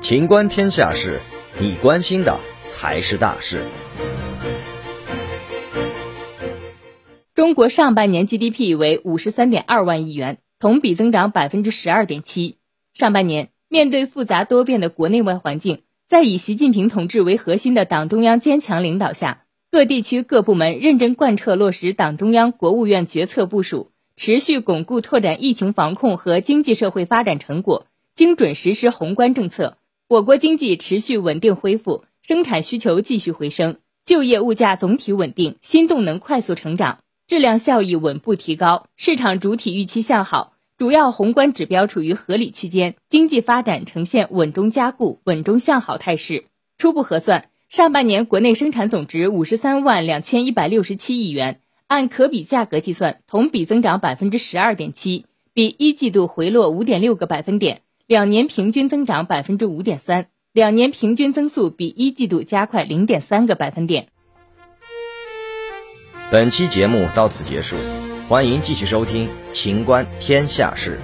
情观天下事，你关心的才是大事。中国上半年 GDP 为五十三点二万亿元，同比增长百分之十二点七。上半年，面对复杂多变的国内外环境，在以习近平同志为核心的党中央坚强领导下，各地区各部门认真贯彻落实党中央、国务院决策部署，持续巩固拓展疫情防控和经济社会发展成果，精准实施宏观政策，我国经济持续稳定恢复，生产需求继续回升，就业物价总体稳定，新动能快速成长。质量效益稳步提高，市场主体预期向好，主要宏观指标处于合理区间，经济发展呈现稳中加固、稳中向好态势。初步核算，上半年国内生产总值五十三万两千一百六十七亿元，按可比价格计算，同比增长百分之十二点七，比一季度回落五点六个百分点，两年平均增长百分之五点三，两年平均增速比一季度加快零点三个百分点。本期节目到此结束，欢迎继续收听《秦观天下事》。